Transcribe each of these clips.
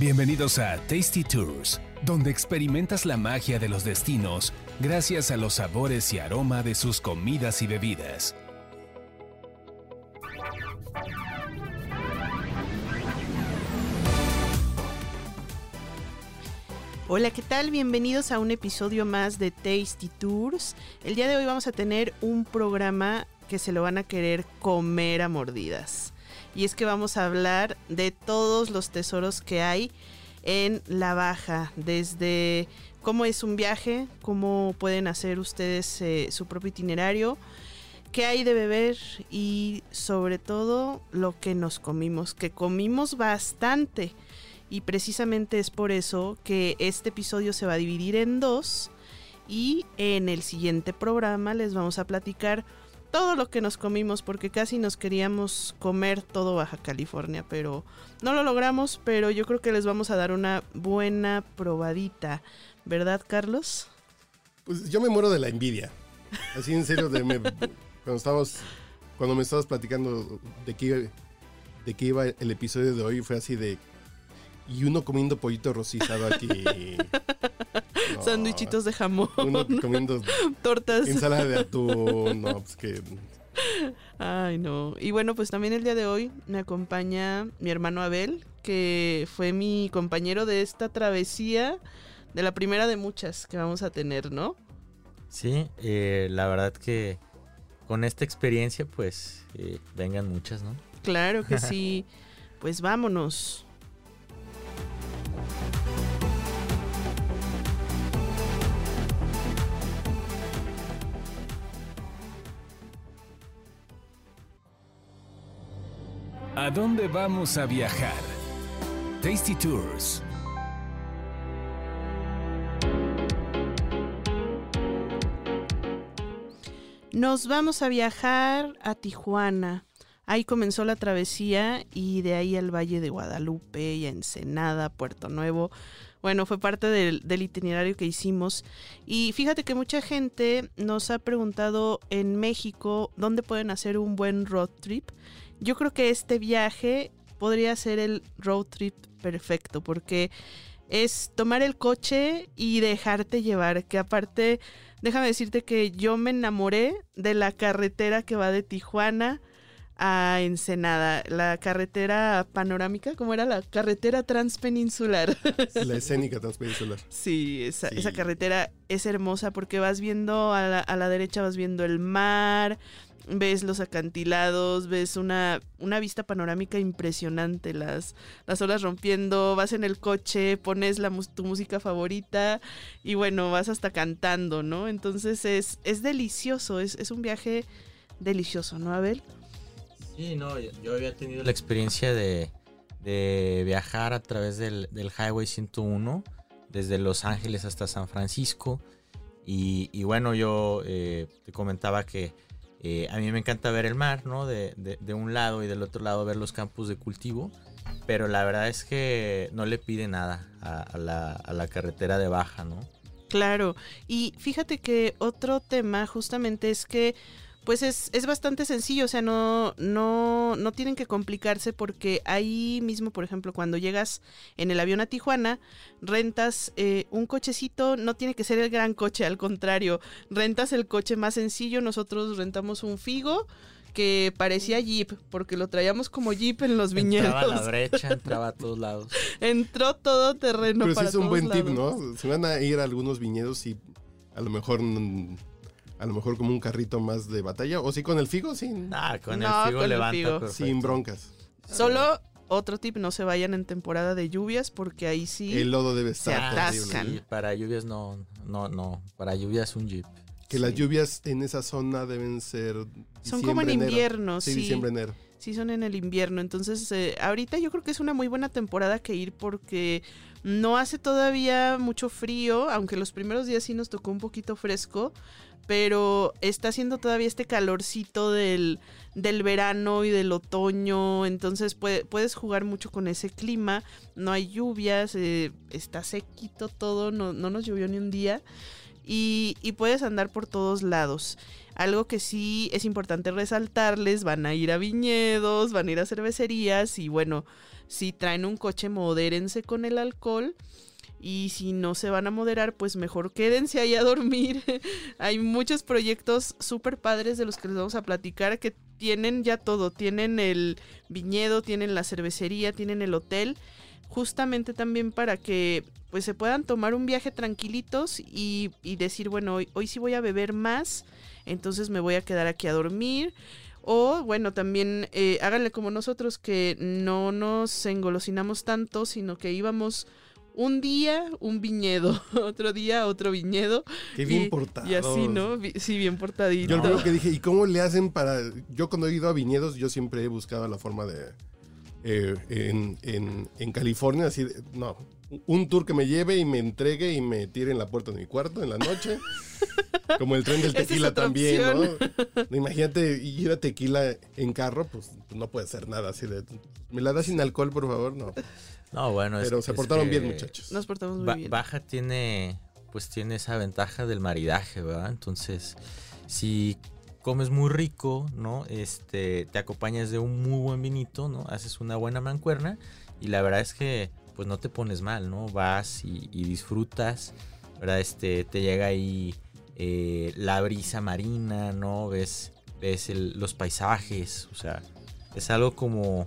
Bienvenidos a Tasty Tours, donde experimentas la magia de los destinos gracias a los sabores y aroma de sus comidas y bebidas. Hola, ¿qué tal? Bienvenidos a un episodio más de Tasty Tours. El día de hoy vamos a tener un programa que se lo van a querer comer a mordidas. Y es que vamos a hablar de todos los tesoros que hay en la baja, desde cómo es un viaje, cómo pueden hacer ustedes eh, su propio itinerario, qué hay de beber y sobre todo lo que nos comimos, que comimos bastante. Y precisamente es por eso que este episodio se va a dividir en dos. Y en el siguiente programa les vamos a platicar todo lo que nos comimos porque casi nos queríamos comer todo Baja California, pero no lo logramos, pero yo creo que les vamos a dar una buena probadita, ¿verdad Carlos? Pues yo me muero de la envidia. Así en serio, de me, cuando estábamos, cuando me estabas platicando de qué, de qué iba el episodio de hoy, fue así de y uno comiendo pollito rosizado aquí. No. Sándwichitos de jamón. Uno comiendo tortas. Ensalada de atún. No, pues que. Ay, no. Y bueno, pues también el día de hoy me acompaña mi hermano Abel, que fue mi compañero de esta travesía, de la primera de muchas que vamos a tener, ¿no? Sí, eh, la verdad que con esta experiencia, pues eh, vengan muchas, ¿no? Claro que sí. pues vámonos. ¿A dónde vamos a viajar? Tasty Tours. Nos vamos a viajar a Tijuana. Ahí comenzó la travesía y de ahí al Valle de Guadalupe y a Ensenada, Puerto Nuevo. Bueno, fue parte del, del, itinerario que hicimos. Y fíjate que mucha gente nos ha preguntado en México dónde pueden hacer un buen road trip. Yo creo que este viaje podría ser el road trip perfecto porque es tomar el coche y dejarte llevar, que aparte, déjame decirte que yo me enamoré de la carretera que va de Tijuana a Ensenada, la carretera panorámica, ¿cómo era? La carretera transpeninsular. La escénica transpeninsular. Sí esa, sí. esa carretera es hermosa porque vas viendo a la, a la derecha, vas viendo el mar, ves los acantilados, ves una, una vista panorámica impresionante, las, las olas rompiendo, vas en el coche, pones la, tu música favorita y bueno, vas hasta cantando, ¿no? Entonces es, es delicioso, es, es un viaje delicioso, ¿no, Abel? Sí, no, yo, había tenido la experiencia de, de viajar a través del, del, Highway 101, desde Los Ángeles hasta San Francisco. Y, y bueno, yo eh, te comentaba que eh, a mí me encanta ver el mar, ¿no? De, de, de, un lado y del otro lado ver los campos de cultivo. Pero la verdad es que no le pide nada a, la, a la carretera de baja, ¿no? Claro. Y fíjate que otro tema justamente es que pues es, es, bastante sencillo, o sea, no, no, no tienen que complicarse porque ahí mismo, por ejemplo, cuando llegas en el avión a Tijuana, rentas eh, un cochecito, no tiene que ser el gran coche, al contrario, rentas el coche más sencillo, nosotros rentamos un Figo que parecía Jeep, porque lo traíamos como Jeep en los viñedos. Entraba a la brecha, entraba a todos lados. Entró todo terreno Pero para sí es un buen lados. tip, ¿no? Se van a ir a algunos viñedos y a lo mejor a lo mejor como un carrito más de batalla. O sí, con el Figo, sí. Ah, con No, el Figo con el levanta. Figo. Sin broncas. Solo otro tip, no se vayan en temporada de lluvias porque ahí sí... El lodo debe Se estar atascan. terrible. Sí, para lluvias no, no, no. Para lluvias un Jeep. Que las lluvias en esa zona deben ser. Son como en enero. invierno, Sí, sí. diciembre, enero. Sí, son en el invierno. Entonces, eh, ahorita yo creo que es una muy buena temporada que ir porque no hace todavía mucho frío, aunque los primeros días sí nos tocó un poquito fresco, pero está haciendo todavía este calorcito del, del verano y del otoño, entonces puede- puedes jugar mucho con ese clima, no hay lluvias, eh, está sequito todo, no, no nos llovió ni un día. y, y puedes andar por todos lados. Algo que sí es importante resaltarles, van a ir a viñedos, van a ir a cervecerías y bueno, si traen un coche, modérense con el alcohol. Y si no se van a moderar, pues mejor quédense ahí a dormir. Hay muchos proyectos súper padres de los que les vamos a platicar que tienen ya todo. Tienen el viñedo, tienen la cervecería, tienen el hotel. Justamente también para que pues se puedan tomar un viaje tranquilitos y, y decir, bueno, hoy, hoy sí voy a beber más, entonces me voy a quedar aquí a dormir. O bueno, también eh, háganle como nosotros que no nos engolosinamos tanto, sino que íbamos un día un viñedo, otro día otro viñedo. Qué bien y, portados. Y así, ¿no? Sí, bien portadito. Yo creo que dije, ¿y cómo le hacen para...? Yo cuando he ido a viñedos, yo siempre he buscado la forma de... eh, en, en- en California, así, de- no, un tour que me lleve y me entregue y me tire en la puerta de mi cuarto en la noche. Como el tren del es tequila también. ¿no? No, Imagínate ir a tequila en carro, pues no puede ser nada así de... ¿Me la das sin alcohol, por favor? No. No, bueno. es- Pero se es portaron que bien, muchachos. Nos portamos muy Ba- bien. Baja tiene, pues tiene esa ventaja del maridaje, ¿verdad? Entonces, si comes muy rico, ¿no? Este, te acompañas de un muy buen vinito, ¿no? Haces una buena mancuerna y la verdad es que, pues no te pones mal, ¿no? Vas y, y disfrutas, ¿verdad? Este, te llega ahí eh, la brisa marina, ¿no? Ves, ves el- los paisajes, o sea, es algo como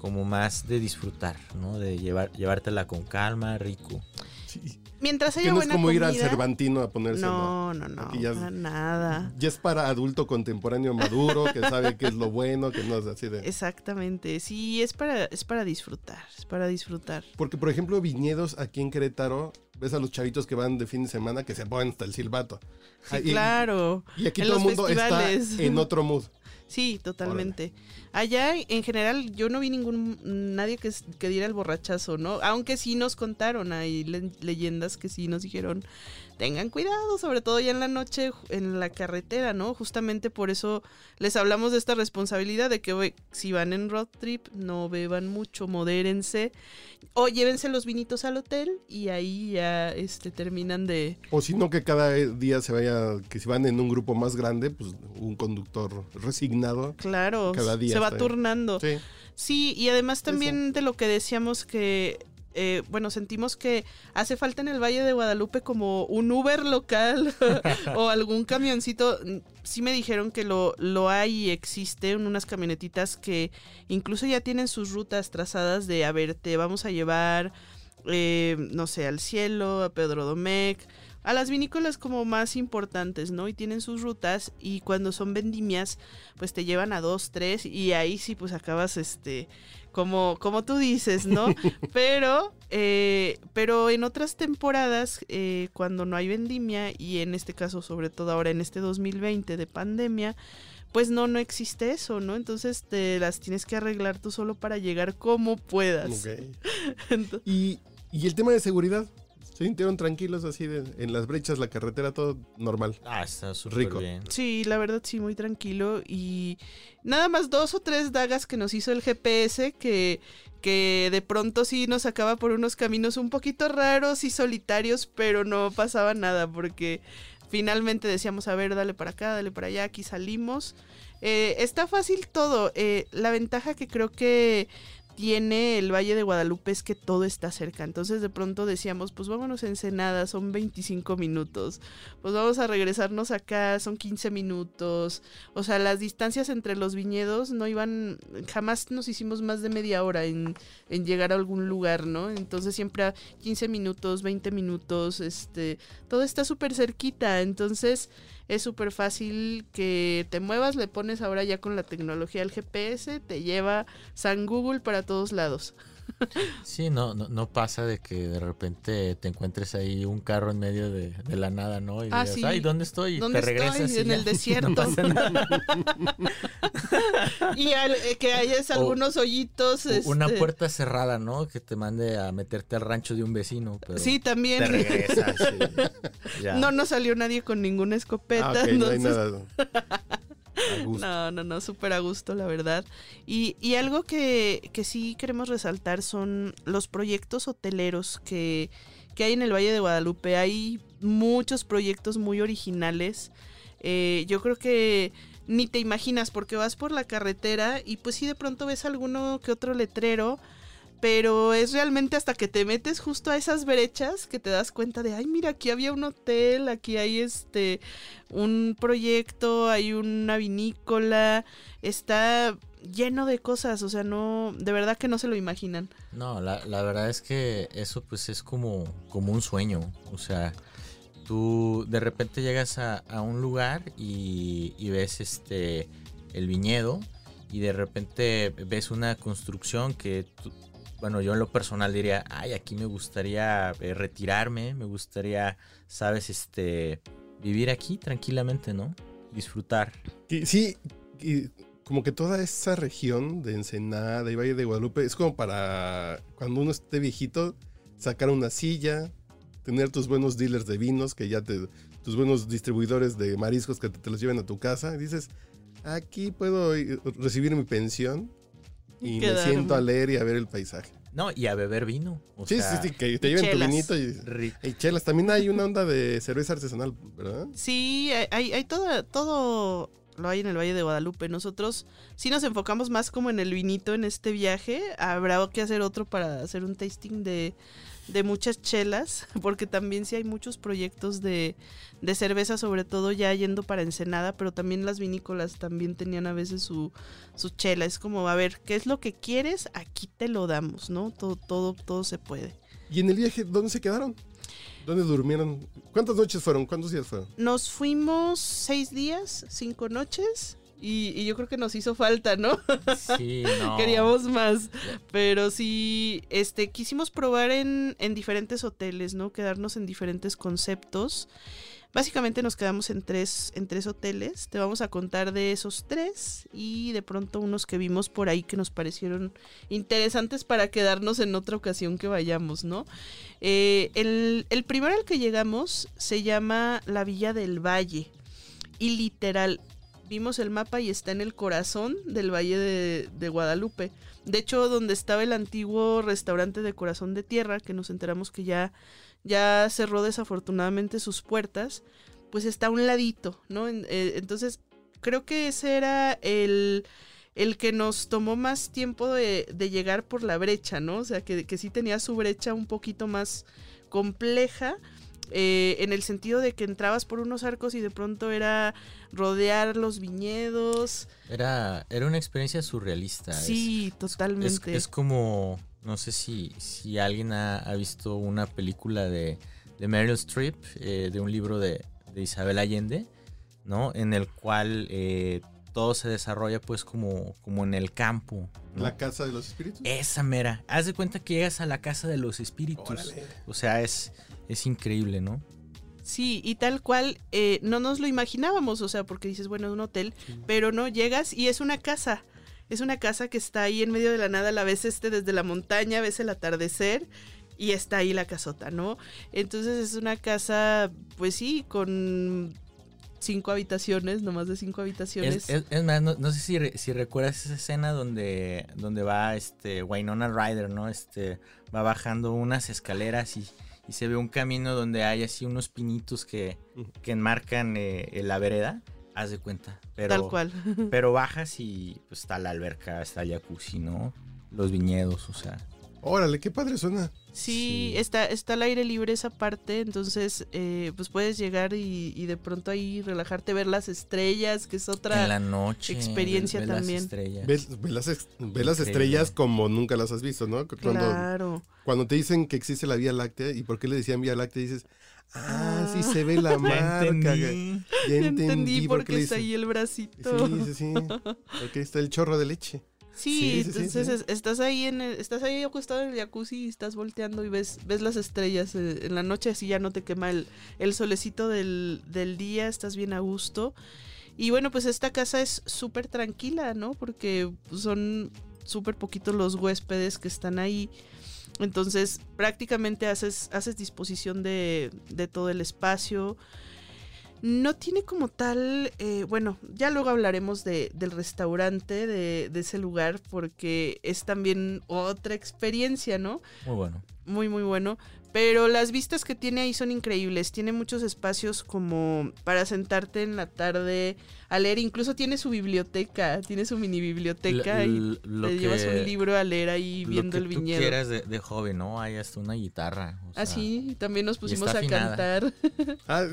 como más de disfrutar, ¿no? De llevar, llevártela con calma, rico. Sí. Mientras Que haya no es como ir al Cervantino a ponerse... No, no, no, Aquí ya- para nada. Ya es para adulto contemporáneo maduro, que sabe qué es lo bueno, que no es así de... Exactamente, sí, es para, es para disfrutar, es para disfrutar. Porque, por ejemplo, viñedos aquí en Querétaro, ves a los chavitos que van de fin de semana que se ponen hasta el silbato. Sí, y, claro. y aquí en todo el mundo festivales. está en otro mood. Sí, totalmente. Allá, en general, yo no vi ningún nadie que, que diera el borrachazo, ¿no? Aunque sí nos contaron, hay le- leyendas que sí nos dijeron, tengan cuidado, sobre todo ya en la noche en la carretera, ¿no? Justamente por eso les hablamos de esta responsabilidad de que güey, si van en road trip, no beban mucho, modérense o llévense los vinitos al hotel y ahí ya este terminan de O si no, que cada día se vaya, que si van en un grupo más grande, pues un conductor resignado. claro, Cada día se va turnando. Sí. Sí, y además también de lo que decíamos que, eh, bueno, sentimos que hace falta en el Valle de Guadalupe como un Uber local o algún camioncito. Sí me dijeron que lo, lo hay y existe, unas camionetitas que incluso ya tienen sus rutas trazadas de, a ver, te vamos a llevar, eh, no sé, al cielo, a Pedro Domecq. A las vinícolas como más importantes, ¿no? Y tienen sus rutas y cuando son vendimias, pues te llevan a dos, tres y ahí sí pues acabas este como como tú dices, ¿no? pero eh, pero en otras temporadas eh, cuando no hay vendimia y en este caso sobre todo ahora en este 2020 de pandemia pues no, no existe eso, ¿no? Entonces te las tienes que arreglar tú solo para llegar como puedas. Ok. Ento- Y, y el tema de seguridad. Se sintieron tranquilos así de, en las brechas, la carretera, todo normal. Ah, está súper Rico. bien. Sí, la verdad sí, muy tranquilo. Y nada más dos o tres dagas que nos hizo el GPS que, que de pronto sí nos sacaba por unos caminos un poquito raros y solitarios, pero no pasaba nada porque finalmente decíamos, a ver, dale para acá, dale para allá, aquí salimos. Eh, está fácil todo. Eh, la ventaja que creo que tiene el Valle de Guadalupe es que todo está cerca. Entonces de pronto decíamos, pues vámonos a Ensenada, son 25 minutos. Pues vamos a regresarnos acá, son 15 minutos. O sea, las distancias entre los viñedos no iban, jamás nos hicimos más de media hora en, en llegar a algún lugar, ¿no? Entonces siempre a 15 minutos, 20 minutos, este, todo está súper cerquita. Entonces es súper fácil que te muevas, le pones ahora ya con la tecnología del GPS, te lleva San Google para todos lados. Sí, no, no, no pasa de que de repente te encuentres ahí un carro en medio de, de la nada, ¿no? Y Ah, digas, sí. ay, ¿dónde estoy? Y ¿Dónde te regresas estoy? y En ya, el desierto. No pasa nada. y al- eh, que hayas O- algunos hoyitos. Una este, puerta cerrada, ¿no? Que te mande a meterte al rancho de un vecino. Pero Sí, también. Te regresas. y ya. No nos salió nadie con ninguna escopeta. Ah, ok, no hay nada. No, no, no, súper a gusto, la verdad. Y, y algo que, que sí queremos resaltar son los proyectos hoteleros que, que hay en el Valle de Guadalupe. Hay muchos proyectos muy originales. Eh, yo creo que ni te imaginas porque vas por la carretera y pues sí de pronto ves alguno que otro letrero, pero es realmente hasta que te metes justo a esas brechas que te das cuenta de, ay, mira, aquí había un hotel, aquí hay este un proyecto, hay una vinícola, está lleno de cosas, o sea, no, de verdad que no se lo imaginan. No, la, la verdad es que eso pues es como, como un sueño, o sea, tú de repente llegas a, a un lugar y, y, ves este el viñedo y de repente ves una construcción que tú, bueno yo en lo personal diría ay aquí me gustaría eh, retirarme me gustaría sabes este vivir aquí tranquilamente no disfrutar sí como que toda esa región de Ensenada y Valle de Guadalupe es como para cuando uno esté viejito sacar una silla tener tus buenos dealers de vinos, que ya te, tus buenos distribuidores de mariscos que te, los lleven a tu casa. Y dices, aquí puedo recibir mi pensión y Quedarme. me siento a leer y a ver el paisaje. No, y a beber vino. O sí, sea, sí, sí, que te lleven tu vinito y, y, chelas. También hay una onda de cerveza artesanal, ¿verdad? Sí, hay, hay todo, todo lo hay en el Valle de Guadalupe. Nosotros sí nos enfocamos más como en el vinito en este viaje. Habrá que hacer otro para hacer un tasting de, de muchas chelas, porque también sí hay muchos proyectos de, de, cerveza, sobre todo ya yendo para Ensenada, pero también las vinícolas también tenían a veces su, su chela. Es como, a ver, ¿qué es lo que quieres? Aquí te lo damos, ¿no? Todo, todo, todo se puede. ¿Y en el viaje dónde se quedaron? ¿Dónde durmieron? ¿Cuántas noches fueron? ¿Cuántos días fueron? Nos fuimos seis días, cinco noches. Y, y, yo creo que nos hizo falta, ¿no? Sí, no. Queríamos más. Pero sí, este, quisimos probar en, en diferentes hoteles, ¿no? Quedarnos en diferentes conceptos. Básicamente nos quedamos en tres, en tres hoteles. Te vamos a contar de esos tres y de pronto unos que vimos por ahí que nos parecieron interesantes para quedarnos en otra ocasión que vayamos, ¿no? Eh, el, el primero al que llegamos se llama la Villa del Valle. Y literal, vimos el mapa y está en el corazón del Valle de, Guadalupe. De hecho, donde estaba el antiguo restaurante de Corazón de Tierra, que nos enteramos que ya, ya cerró desafortunadamente sus puertas, pues está a un ladito, ¿no? Eh, entonces, creo que ese era el, el que nos tomó más tiempo de, de, llegar por la brecha, ¿no? O sea, que, que sí tenía su brecha un poquito más compleja eh, en el sentido de que entrabas por unos arcos y de pronto era rodear los viñedos. Era, era una experiencia surrealista. Sí, es, totalmente. Es, es, como, no sé si, si alguien ha, ha visto una película de, de Meryl Streep, eh, de un libro de, de, Isabel Allende, ¿no? En el cual eh, todo se desarrolla pues como, como en el campo. ¿no? ¿La casa de los espíritus? Esa mera. Haz de cuenta que llegas a la casa de los espíritus. Órale. O sea, es es increíble, ¿no? Sí, y tal cual, eh, no nos lo imaginábamos, o sea, porque dices, bueno, es un hotel, sí. pero no, llegas y es una casa. Es una casa que está ahí en medio de la nada, la ves este desde la montaña, ves el atardecer y está ahí la casota, ¿no? Entonces es una casa, pues sí, con cinco habitaciones, no más de cinco habitaciones. Es, es, es más, no, no, sé si, si recuerdas esa escena donde, donde va este Winona Ryder, ¿no? Este va bajando unas escaleras y y se ve un camino donde hay así unos pinitos que, que enmarcan eh, la vereda, haz de cuenta. Pero, Tal cual. pero bajas y pues está la alberca, está el jacuzzi, ¿no? Los viñedos, o sea. Órale, qué padre suena. Sí, sí, Está, está al aire libre esa parte, entonces eh, pues puedes llegar y, y, de pronto ahí relajarte, ver las estrellas, que es otra en la noche, experiencia ve, ve también. Las estrellas. Ves, ve las, estrellas como nunca las has visto, ¿no? Cuando, claro. Cuando te dicen que existe la Vía Láctea y por qué le decían Vía Láctea, dices, ah, sí se ve la marca. Ya entendí, ya entendí, entendí por qué está ahí el bracito. Sí, sí, sí, porque está el chorro de leche. Sí, sí, sí entonces sí, estás ahí en el, estás ahí acostado en el jacuzzi y estás volteando y ves, ves las estrellas. En la noche así ya no te quema el, el solecito del, del, día, estás bien a gusto. Y bueno, pues esta casa es súper tranquila, ¿no? Porque son súper poquitos los huéspedes que están ahí. Entonces prácticamente haces, haces disposición de, de todo el espacio. No tiene como tal, eh, bueno, ya luego hablaremos de, del restaurante de, de ese lugar porque es también otra experiencia, ¿no? Muy bueno. muy muy bueno. Pero las vistas que tiene ahí son increíbles. Tiene muchos espacios como para sentarte en la tarde a leer. Incluso tiene su biblioteca, tiene su mini biblioteca L- y te llevas un libro a leer ahí Lo viendo que el tú viñedo. quieras de, de joven, ¿no? Hay hasta una guitarra. o Ah, sea, sí, también nos pusimos a afinada. cantar. Ah,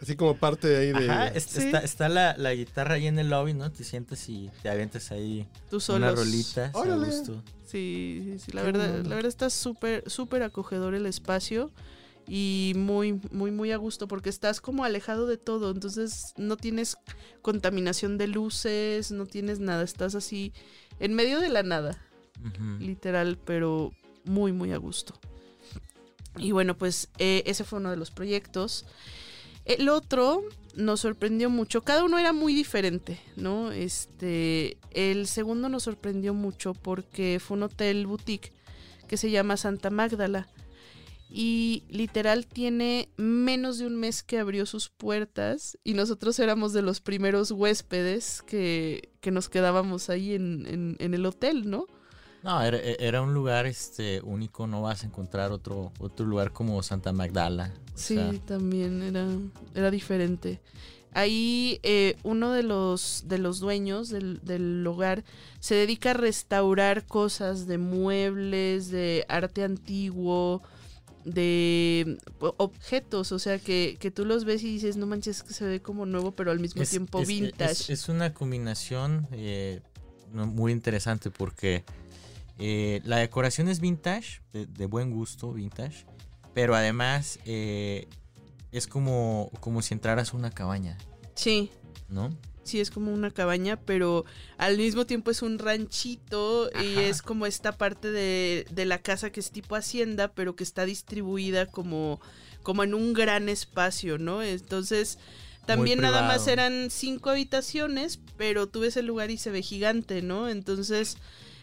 así como parte ahí de. Ajá, es- Sí. está, está la, la guitarra ahí en el lobby, ¿no? Te sientas y te avientas ahí Tú una solos. rolita. a Órale. gusto. Sí, sí, sí, la verdad, la verdad está súper, súper acogedor el espacio y muy, muy, muy a gusto porque estás como alejado de todo, entonces no tienes contaminación de luces, no tienes nada, estás así en medio de la nada, literal, pero muy, muy a gusto. Y bueno, pues eh, ese fue uno de los proyectos. El otro nos sorprendió mucho. Cada uno era muy diferente, ¿no? Este, el segundo nos sorprendió mucho porque fue un hotel boutique que se llama Santa Magdala. Y literal tiene menos de un mes que abrió sus puertas y nosotros éramos de los primeros huéspedes que, que nos quedábamos ahí en, en- en el hotel, ¿no? No, era, era un lugar este único, no vas a encontrar otro, otro lugar como Santa Magdala. Sí, sea, también era, era diferente. Ahí eh, uno de los, de los dueños del, del hogar se dedica a restaurar cosas de muebles, de arte antiguo, de objetos, o sea, que, que tú los ves y dices, no manches, que se ve como nuevo, pero al mismo es- tiempo es- vintage. Es, es una combinación eh, muy interesante porque eh, la decoración es vintage, de, de buen gusto, vintage, pero además eh, es como, como si entraras a una cabaña, Sí, ¿no? sí es como una cabaña, pero al mismo tiempo es un ranchito y es como esta parte de, de la casa que es tipo hacienda, pero que está distribuida como, como en un gran espacio, ¿no? Entonces, también nada más eran cinco habitaciones, pero tú ves el lugar y se ve gigante, ¿no? Entonces...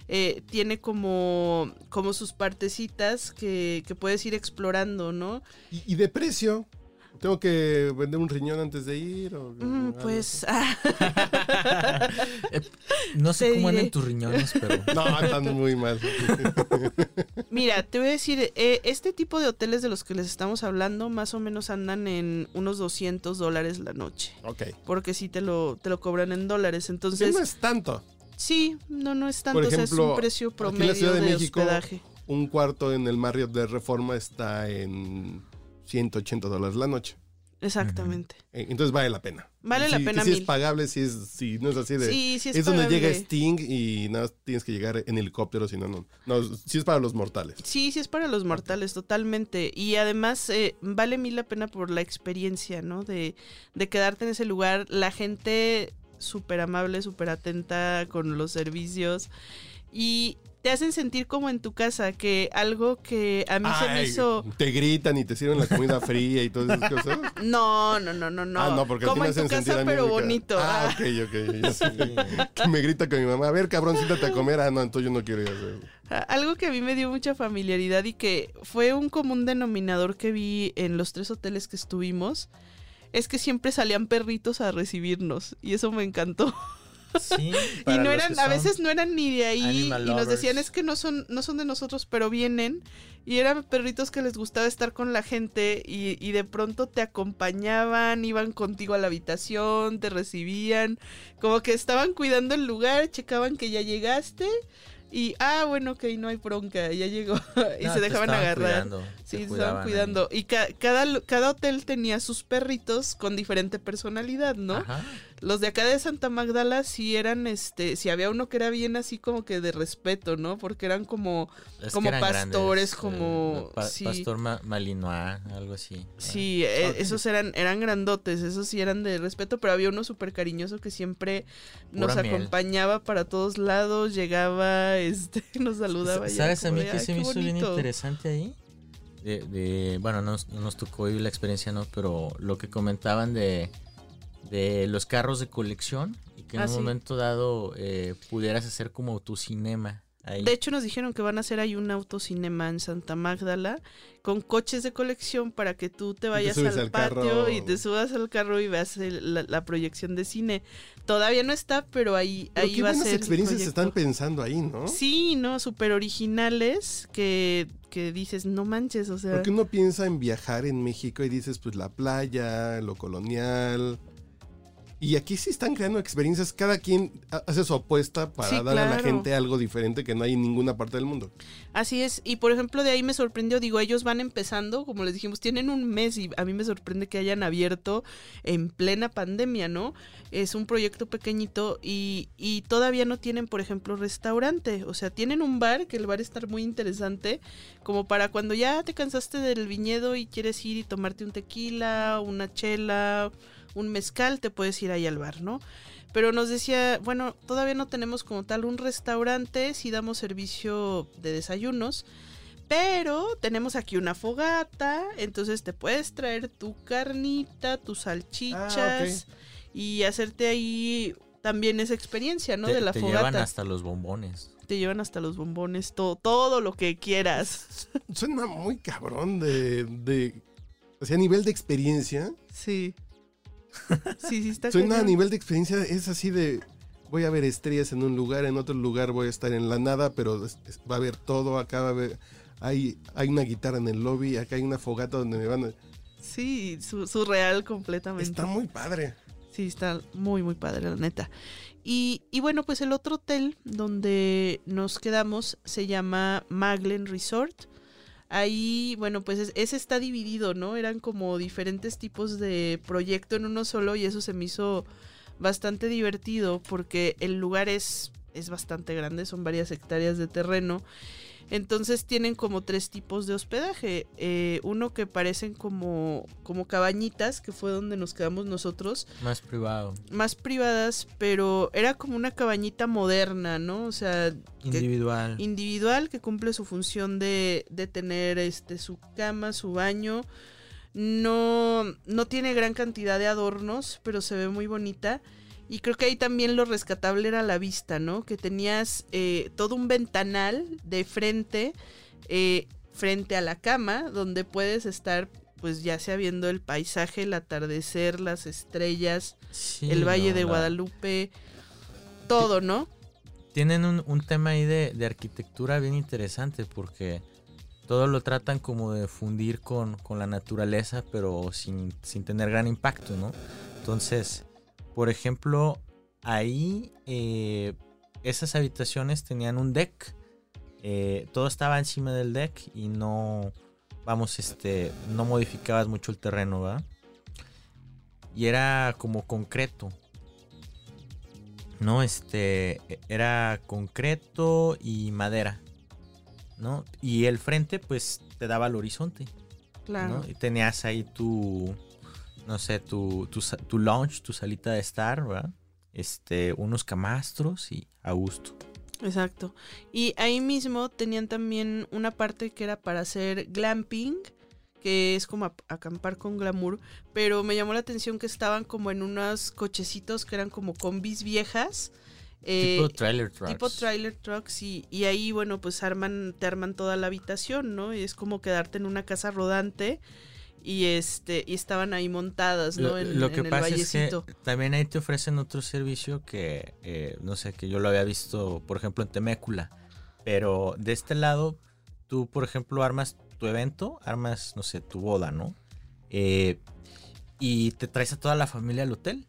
eh, tiene como, como sus partecitas que, que puedes ir explorando, ¿no? ¿Y, y de precio? ¿Tengo que vender un riñón antes de ir? O, Mm, pues, Eh, no sé cómo andan tus riñones, pero... No, están muy mal. Mira, te voy a decir, eh, este tipo de hoteles de los que les estamos hablando más o menos andan en unos 200 dólares la noche. Ok. Porque sí te lo, te lo cobran en dólares. Sí, Entonces, no es tanto. Sí, no, no es tanto. Por o sea, es ejemplo, un precio aquí en la promedio Ciudad de de, México, hospedaje. Un cuarto en el Marriott de Reforma está en 180 dólares la noche. Exactamente. Eh, Entonces vale la pena. Vale la pena sí es pagable, si, es, si no es así de... Sí, sí es, es donde llega. Sting y nada, tienes que llegar en helicóptero, si no, no. No, sí es para los mortales. Sí, sí es para los mortales, totalmente. Y además eh, vale mil la pena por la experiencia, ¿no? De, de quedarte en ese lugar. La gente súper amable, súper atenta con los servicios. Y te hacen sentir como en tu casa, que algo que a mí se me hizo... Te gritan y te sirven la comida fría y todas esas cosas. No, no, no, no, no. Ah, no, porque a ti como me en tu hacen sentir casa, pero bonito. Ah, Ah. ok, ok. ya sé. Sí. Que me grita con mi mamá, a ver, cabrón, siéntate a comer. Ah, no, entonces yo no quiero ir a hacer. A- Algo que a mí me dio mucha familiaridad y que fue un común denominador que vi en los tres hoteles que estuvimos es que siempre salían perritos a recibirnos y eso me encantó. Sí, Y no que a veces no eran ni de ahí y nos decían es que no son no son de nosotros pero vienen y eran perritos que les gustaba estar con la gente y, y de pronto te acompañaban, iban contigo a la habitación, te recibían, como que estaban cuidando el lugar, checaban que ya llegaste y ah bueno ok no hay bronca ya llegó y No, se dejaban agarrar. cuidando, Sí, se estaban ahí. cuidando. Y ca- cada, cada hotel tenía sus perritos con diferente personalidad, ¿no? Ajá. Los de acá de Santa Magdala sí eran, este, si había uno que era bien así como que de respeto, ¿no? Porque eran como, Es Como eran pastores, eh, como- pa- sí. Pastor ma- Malinois, algo así. sí, eh, Ok. esos eran, eran grandotes, esos sí eran de respeto, pero había uno súper cariñoso que siempre nos miel. acompañaba para todos lados, llegaba, este, nos saludaba. ¿Sabes a mí de, que "Ay, se me hizo bien bonito". interesante ahí? De, de- bueno, no nos, no nos tocó vivir la experiencia, ¿no? Pero lo que comentaban de, de los carros de colección y que en Ah, un sí. momento dado eh, pudieras hacer como tu cinema Ahí. De hecho, nos dijeron que van a hacer ahí un autocinema en Santa Magdala con coches de colección para que tú te vayas al, al patio carro. y te subas al carro y veas el- la, la proyección de cine. Todavía no está, pero ahí, Pero ahí qué va a ser. experiencias proyecto. están pensando ahí, ¿no? Sí, no, súper originales que, que dices, no manches, o sea. Porque uno piensa en viajar en México y dices, pues la playa, lo colonial. Y aquí sí están creando experiencias, cada quien ha- hace su apuesta para Sí, darle a la gente algo diferente que no hay en ninguna parte del mundo. Así es, y por ejemplo de ahí me sorprendió, digo, ellos van empezando, como les dijimos, tienen un mes y a mí me sorprende que hayan abierto en plena pandemia, ¿no? Es un proyecto pequeñito y, y todavía no tienen, por ejemplo, restaurante, o sea, tienen un bar, que el bar está muy interesante, como para cuando ya te cansaste del viñedo y quieres ir y tomarte un tequila, una chela, un mezcal, te puedes ir ahí al bar, ¿no? Pero nos decía, bueno, todavía no tenemos como tal un restaurante, sí damos servicio de desayunos, pero tenemos aquí una fogata, entonces te puedes traer tu carnita, tus salchichas y hacerte ahí también esa experiencia, ¿no? te, de la te fogata. llevan hasta los bombones. Te llevan hasta los bombones, todo, todo lo que quieras. Suena muy cabrón de... de o sea, a nivel de experiencia, Sí. Sí, sí está suena a nivel de experiencia, es así de... Voy a ver estrellas en un lugar, en otro lugar voy a estar en la nada, pero va a haber todo, acá va a haber... Hay, hay una guitarra en el lobby, acá hay una fogata donde me van a... Sí, su- surreal completamente. Está muy padre. Sí, está muy, muy padre, la neta. Y, y bueno, pues el otro hotel donde nos quedamos se llama Maglen Resort. Ahí, bueno, pues es- ese está dividido, ¿no? Eran como diferentes tipos de proyecto en uno solo y eso se me hizo bastante divertido porque el lugar es, es bastante grande, son varias hectáreas de terreno. Entonces tienen como tres tipos de hospedaje. Eh, uno que parecen como, como cabañitas, que fue donde nos quedamos nosotros Más privado. más privadas, pero era como una cabañita moderna, ¿no? O sea, que- Individual. individual que cumple su función de, de tener este su cama, su baño. No, no tiene gran cantidad de adornos, pero se ve muy bonita. Y creo que ahí también lo rescatable era la vista, ¿no? Que tenías eh, todo un ventanal de frente, eh, frente a la cama, donde puedes estar, pues ya sea viendo el paisaje, el atardecer, las estrellas, Sí, el Valle no, de la- Guadalupe, todo, ¿no? Tienen un, un tema ahí de, de arquitectura bien interesante porque todo lo tratan como de fundir con, con la naturaleza, pero sin, sin tener gran impacto, ¿no? Entonces, por ejemplo, ahí eh, esas habitaciones tenían un deck. eh, todo estaba encima del deck y no, vamos, este, no modificabas mucho el terreno, ¿verdad? Y era como concreto. No, este, e- era concreto y madera, ¿no? Y el frente, pues, te daba al horizonte, Claro. ¿no? Y tenías ahí tu, no sé, tu, tu, tu lounge, tu salita de estar, ¿verdad? Este, unos camastros y a gusto. Exacto. Y ahí mismo tenían también una parte que era para hacer glamping, que es como acampar con glamour, pero me llamó la atención que estaban como en unos cochecitos que eran como combis viejas. eh, tipo trailer trucks. tipo trailer trucks y, y ahí bueno pues arman te arman toda la habitación no y es como quedarte en una casa rodante y este y estaban ahí montadas no Lo, en, lo que en el pasa es que vallecito también ahí te ofrecen otro servicio que, eh, no sé, que yo lo había visto, por ejemplo, en Temécula. Pero de este lado, tú, por ejemplo, armas tu evento, armas, no sé, tu boda, ¿no? Eh, y te traes a toda la familia al hotel.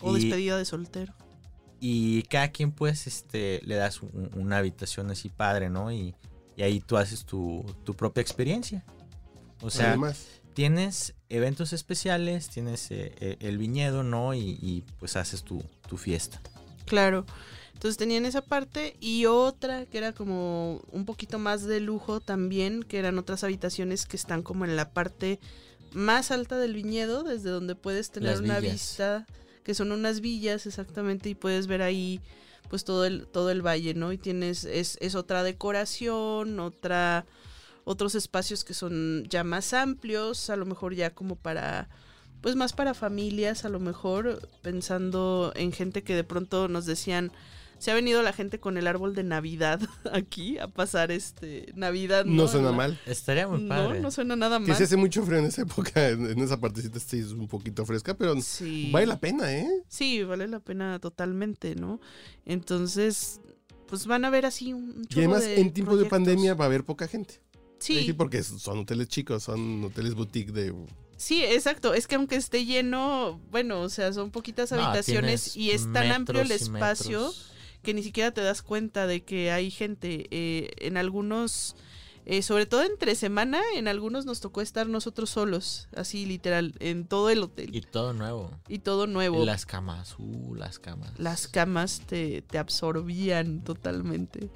o y, despedida de soltero y cada quien, pues, este, le das un- una habitación así padre, ¿no? Y, y ahí tú haces tu, tu propia experiencia. O sea, Además, tienes eventos especiales, tienes eh, eh, el viñedo, ¿no? Y, y, pues haces tu, tu fiesta. Claro. Entonces tenían esa parte y otra que era como un poquito más de lujo también, que eran otras habitaciones que están como en la parte más alta del viñedo, desde donde puedes tener una vista, que son unas villas exactamente, y puedes ver ahí pues todo el, todo el valle, ¿no? Y tienes, es, es otra decoración, otra, otros espacios que son ya más amplios, a lo mejor ya como para pues más para familias, a lo mejor pensando en gente que de pronto nos decían, se ha venido la gente con el árbol de Navidad aquí a pasar este Navidad. No suena mal. Estaría muy padre. no suena nada Que mal. si hace mucho frío en esa época, en, esa partecita sí es un poquito fresca, pero Sí. vale la pena, ¿eh? Sí, vale la pena totalmente, ¿no? Entonces, pues van a ver así un Y además, de en tiempos de pandemia va a haber poca gente. Sí, Sí, porque son hoteles chicos, son hoteles boutique de... sí, exacto. Es que aunque esté lleno, bueno, o sea, son poquitas habitaciones y es tan amplio el y espacio que ni siquiera te das cuenta de que hay gente. Eh, en algunos, eh, sobre todo entre semana, en algunos nos tocó estar nosotros solos, así literal, en todo el hotel. Y Y, todo nuevo. todo nuevo. Y las camas, uh, las camas. Las camas te, te absorbían totalmente.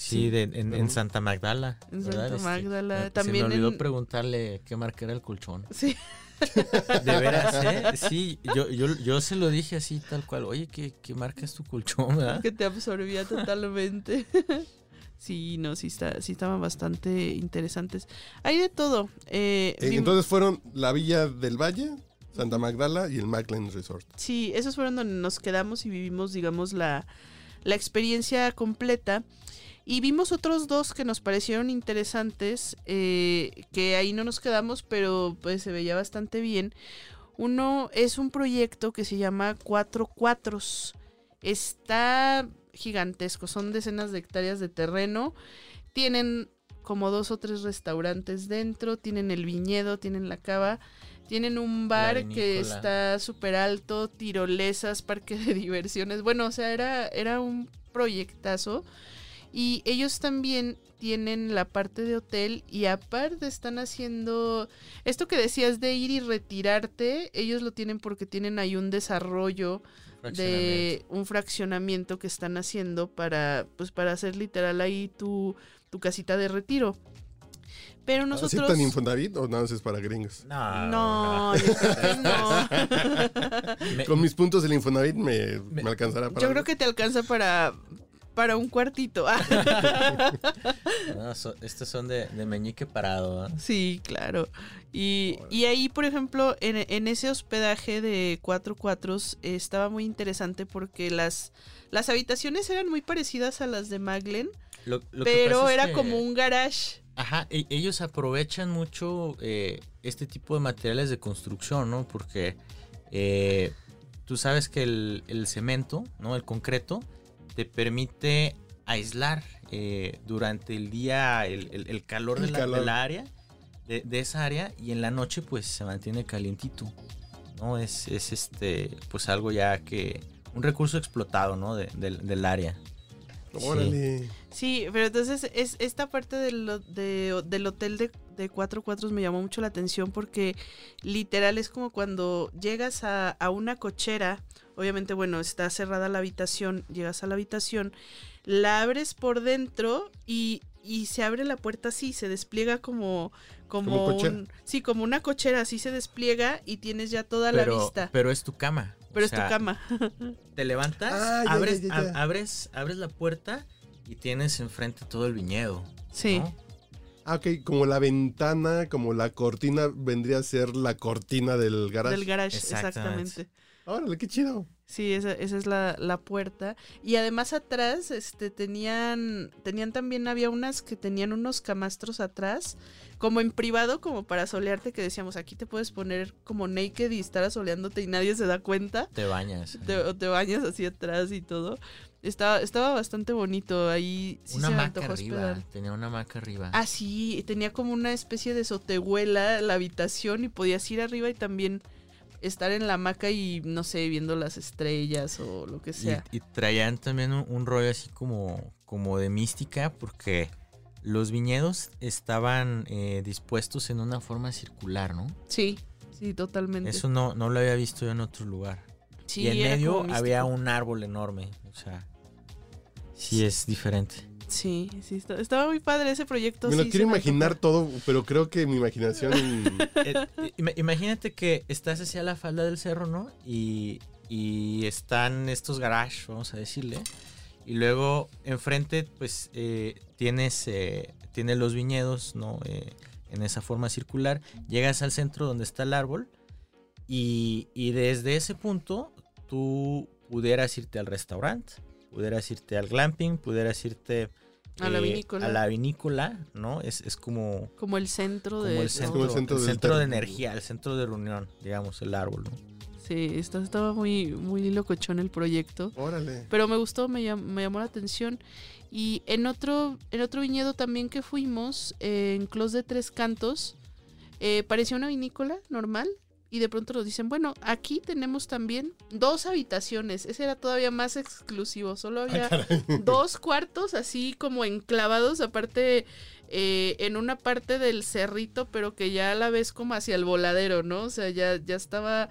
Sí, de- en, en. Santa Magdala. En ¿verdad? Santa Este, Magdala, me- también Se me olvidó en- preguntarle qué marca era el colchón. Sí. De veras, ¿eh? Sí, yo, yo, yo se lo dije así, tal cual. Oye, ¿qué, qué marca es tu colchón, verdad? que te absorbía totalmente. Sí, no, sí, está, sí estaban bastante interesantes. Hay de todo. Eh, Eh, Entonces fueron la Villa del Valle, Santa Magdala y el Mackland Resort. sí, esos fueron donde nos quedamos y vivimos, digamos, la, la experiencia completa. Y vimos otros dos que nos parecieron interesantes, eh, que ahí no nos quedamos, pero pues se veía bastante bien. Uno es un proyecto que se llama Cuatro Cuatros. Está gigantesco, son decenas de hectáreas de terreno. Tienen como dos o tres restaurantes dentro, tienen el viñedo, tienen la cava, tienen un bar que está súper alto, tirolesas, parque de diversiones. Bueno, o sea, era, era un proyectazo. Y ellos también tienen la parte de hotel y aparte están haciendo esto que decías de ir y retirarte, ellos lo tienen porque tienen ahí un desarrollo de un fraccionamiento que están haciendo para pues para hacer literal ahí tu, tu casita de retiro. Pero nosotros ¿Aceptan Infonavit o nada más es para gringos? No, no, yo creo que no. Con mis puntos del Infonavit me, Me- me alcanzará para... Yo creo que te alcanza para para un cuartito. no, so- estos son de, de meñique parado. ¿ah? Sí, claro. Y, y ahí, por ejemplo, en, en ese hospedaje de cuatro cuatros eh, estaba muy interesante porque las, las habitaciones eran muy parecidas a las de Maglen, Lo- lo que pero era que- como un garage. Ajá, e- ellos aprovechan mucho eh, este tipo de materiales de construcción, ¿no? Porque eh, tú sabes que el, el cemento, ¿no? El concreto, te permite aislar eh, durante el día el, el- el calor, El de, la, calor. de la área, de, de esa área, y en la noche pues se mantiene calientito, ¿no? Es, es este, pues algo ya que, un recurso explotado, ¿no? De- del- del área. Órale. Sí, pero entonces es esta parte del, de- del hotel de, de cuatro cuatros me llamó mucho la atención porque literal es como cuando llegas a, a una cochera, obviamente bueno, está cerrada la habitación, llegas a la habitación, la abres por dentro y, y se abre la puerta así, se despliega como... Como, un- sí, como una cochera, así se despliega y tienes ya toda la vista. pero es tu cama. Pero o es tu cama. Te levantas, Ah, ya, abres, ya, ya, ab- ya. abres, abres la puerta y tienes enfrente todo el viñedo. Sí. ¿no? Ah, ok, como la ventana, como la cortina vendría a ser la cortina del garage. Del garage, Exactamente. exactamente. Órale, qué chido. Sí, esa, esa es la, la puerta. Y además atrás, este, tenían, tenían también, había unas que tenían unos camastros atrás, como en privado, como para solearte, que decíamos, aquí te puedes poner como naked y estar asoleándote y nadie se da cuenta. Te bañas. Te, o te bañas así atrás y todo. Estaba, estaba bastante bonito, ahí sí una se hamaca arriba. hospedar. Tenía una hamaca arriba. Ah, sí, tenía como una especie de sotehuela la habitación y podías ir arriba y también estar en la hamaca y, no sé, viendo las estrellas o lo que sea. y traían también un, un rollo así como, como de mística porque los viñedos estaban eh, dispuestos en una forma circular, ¿no? Sí, sí, totalmente. Eso no, no lo había visto yo en otro lugar. Sí, y en medio había un árbol enorme. O sea, sí es diferente. Sí, sí, está- estaba muy padre ese proyecto. me lo sí, quiero imaginar todo, pero creo que mi imaginación... Eh, ima- imagínate que estás hacia la falda del cerro, ¿no? Y, y están estos garages, vamos a decirle. Y luego enfrente, pues, eh, tienes, eh, tienes los viñedos, ¿no? Eh, en esa forma circular. Llegas al centro donde está el árbol. Y, y desde ese punto, tú pudieras irte al restaurante. Pudieras irte al glamping, pudieras irte A la eh, vinícola. a la vinícola, ¿no? Es, es como, Como el centro como de... el centro, como el centro el del centro de energía, el centro de reunión, digamos, el árbol, ¿no? Sí, está- estaba muy, muy locochón el proyecto. Órale. Pero me gustó, me, llam- me llamó la atención. Y en otro, en otro viñedo también que fuimos, eh, en Clos de Tres Cantos, eh, parecía una vinícola normal. Y de pronto nos dicen, bueno, aquí tenemos también dos habitaciones. Ese era todavía más exclusivo. Solo había dos cuartos así como enclavados, aparte eh, en una parte del cerrito, pero que ya a la vez como hacia el voladero, ¿no? O sea, ya, ya estaba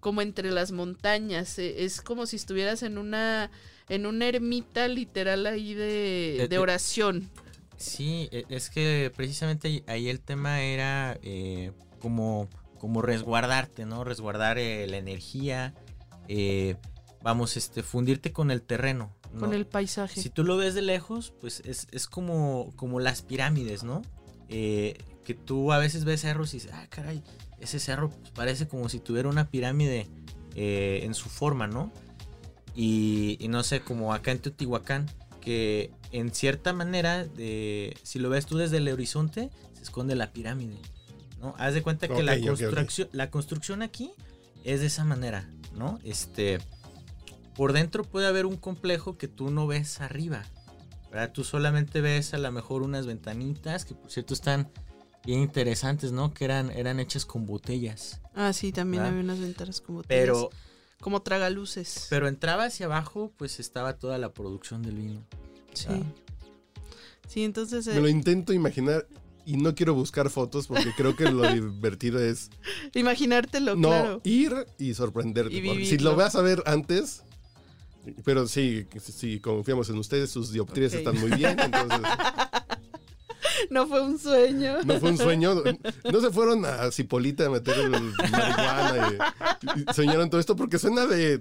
como entre las montañas. eh, Es como si estuvieras en una en una ermita literal ahí de, Eh, de eh, oración. Sí, e- es que precisamente ahí- ahí el tema era eh, como, como resguardarte, ¿no? Resguardar eh, la energía, eh, vamos, este, fundirte con el terreno. ¿no? Con el paisaje. Si tú lo ves de lejos, pues es, es como, como las pirámides, ¿no? Eh, que tú a veces ves cerros y dices, ah, caray, ese cerro pues, parece como si tuviera una pirámide eh, en su forma, ¿no? Y, y no sé, como acá en Teotihuacán, que en cierta manera, de, si lo ves tú desde el horizonte, se esconde la pirámide, ¿no? Haz de cuenta que la, construcción, la construcción aquí es de esa manera, ¿no? Este, por dentro puede haber un complejo que tú no ves arriba, ¿verdad? Tú solamente ves a lo mejor unas ventanitas que por cierto están bien interesantes, ¿no? Que eran, eran hechas con botellas. Ah, sí, también ¿verdad? había unas ventanas como Pero, como tragaluces. pero entraba hacia abajo, pues estaba toda la producción del vino. sí. Sí, entonces eh, Me lo intento imaginar y no quiero buscar fotos porque creo que lo divertido es imaginártelo, no claro. ir y sorprenderte. Y porque si lo vas a ver antes, pero sí, sí, confiamos en ustedes, sus dioptrías están muy bien, entonces No fue un sueño. no fue un sueño. No se fueron a Cipolita a meter el marihuana y, y soñaron todo esto porque suena de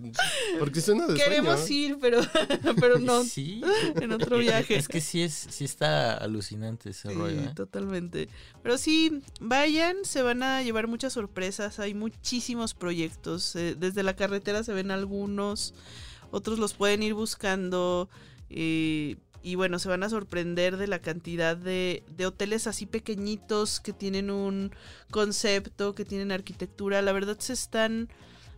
porque suena de Queremos sueño. ir, pero, pero no Sí. en otro viaje. Es que sí, es, sí está alucinante ese Sí, rollo, ¿eh? totalmente. Pero sí, vayan, se van a llevar muchas sorpresas. Hay muchísimos proyectos. eh, desde la carretera se ven algunos, otros los pueden ir buscando. eh, y bueno, se van a sorprender de la cantidad de, de hoteles así pequeñitos que tienen un concepto, que tienen arquitectura. La verdad se están,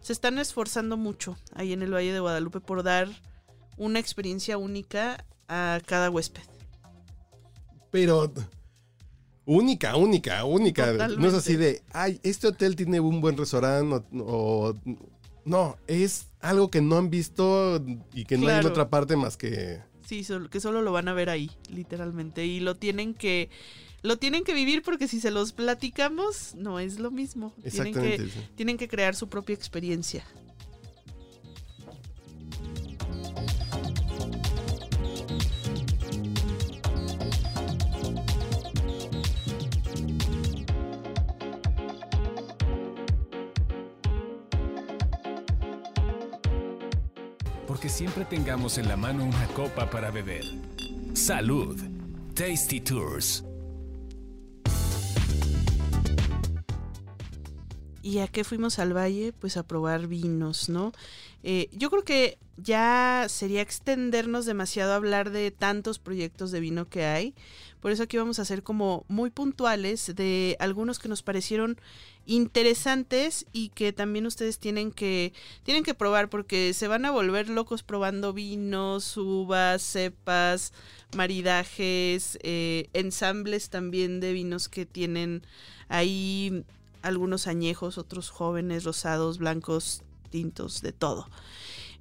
se están esforzando mucho ahí en el Valle de Guadalupe por dar una experiencia única a cada huésped. Pero única, única, única. No es así de, ay, este hotel tiene un buen restaurante o, o- no, es algo que no han visto y que no hay en otra parte más que Sí, sol- que solo lo van a ver ahí, literalmente. Y lo tienen que. Lo tienen que vivir porque si se los platicamos, no es lo mismo. Tienen que, tienen que crear su propia experiencia. Siempre tengamos en la mano una copa para beber. Salud. Tasty Tours. ¿Y a qué fuimos al valle? Pues a probar vinos, ¿no? Eh, yo creo que ya sería extendernos demasiado a hablar de tantos proyectos de vino que hay. Por eso aquí vamos a ser como muy puntuales de algunos que nos parecieron interesantes y que también ustedes tienen que tienen que probar porque se van a volver locos probando vinos, uvas, cepas, maridajes, eh, ensambles también de vinos que tienen ahí algunos añejos, otros jóvenes, rosados, blancos, tintos, de todo.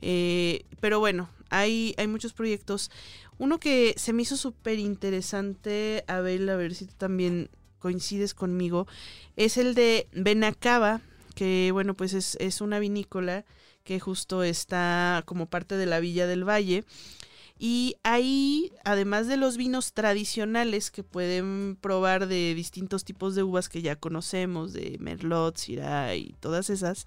Eh, pero bueno, hay, hay muchos proyectos. Uno que se me hizo súper interesante, Abel, a ver si tú también coincides conmigo, es el de Benacaba, que bueno, pues es, es una vinícola que justo está como parte de la Villa del Valle. Y ahí, además de los vinos tradicionales que pueden probar de distintos tipos de uvas que ya conocemos, de Merlot, Syrah y todas esas,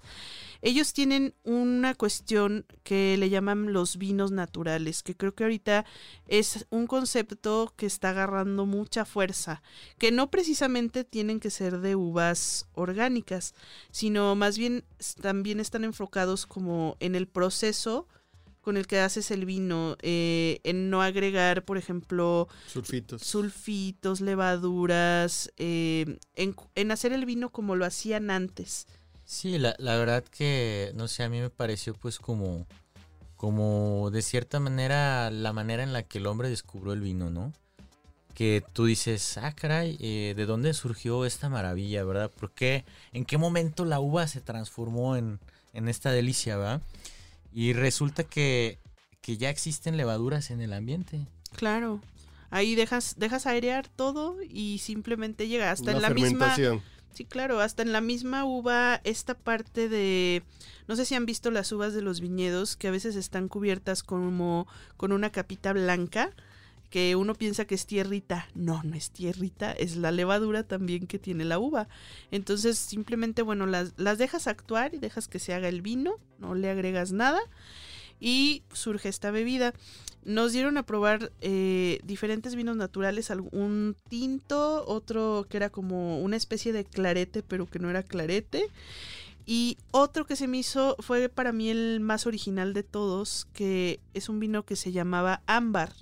ellos tienen una cuestión que le llaman los vinos naturales, que creo que ahorita es un concepto que está agarrando mucha fuerza, que no precisamente tienen que ser de uvas orgánicas, sino más bien también están enfocados como en el proceso con el que haces el vino, eh, en no agregar, por ejemplo, Sulfitos. sulfitos, levaduras, eh, en, en hacer el vino como lo hacían antes. Sí, la, la verdad que, no sé, a mí me pareció pues como, como de cierta manera la manera en la que el hombre descubrió el vino, ¿no? Que tú dices, ah, caray, eh, ¿de dónde surgió esta maravilla, verdad? ¿Por qué? ¿En qué momento la uva se transformó en, en esta delicia, verdad? Y resulta que, que ya existen levaduras en el ambiente. Claro. Ahí dejas, dejas airear todo y simplemente llega hasta Una en la misma. Sí, claro, hasta en la misma uva, esta parte de. No sé si han visto las uvas de los viñedos, que a veces están cubiertas como con una capita blanca, que uno piensa que es tierrita. No, no es tierrita, es la levadura también que tiene la uva. Entonces, simplemente, bueno, las, las dejas actuar y dejas que se haga el vino, no le agregas nada. Y surge esta bebida. Nos dieron a probar eh, diferentes vinos naturales, un tinto, otro que era como una especie de clarete, pero que no era clarete. Y otro que se me hizo fue para mí el más original de todos, que es un vino que se llamaba ámbar.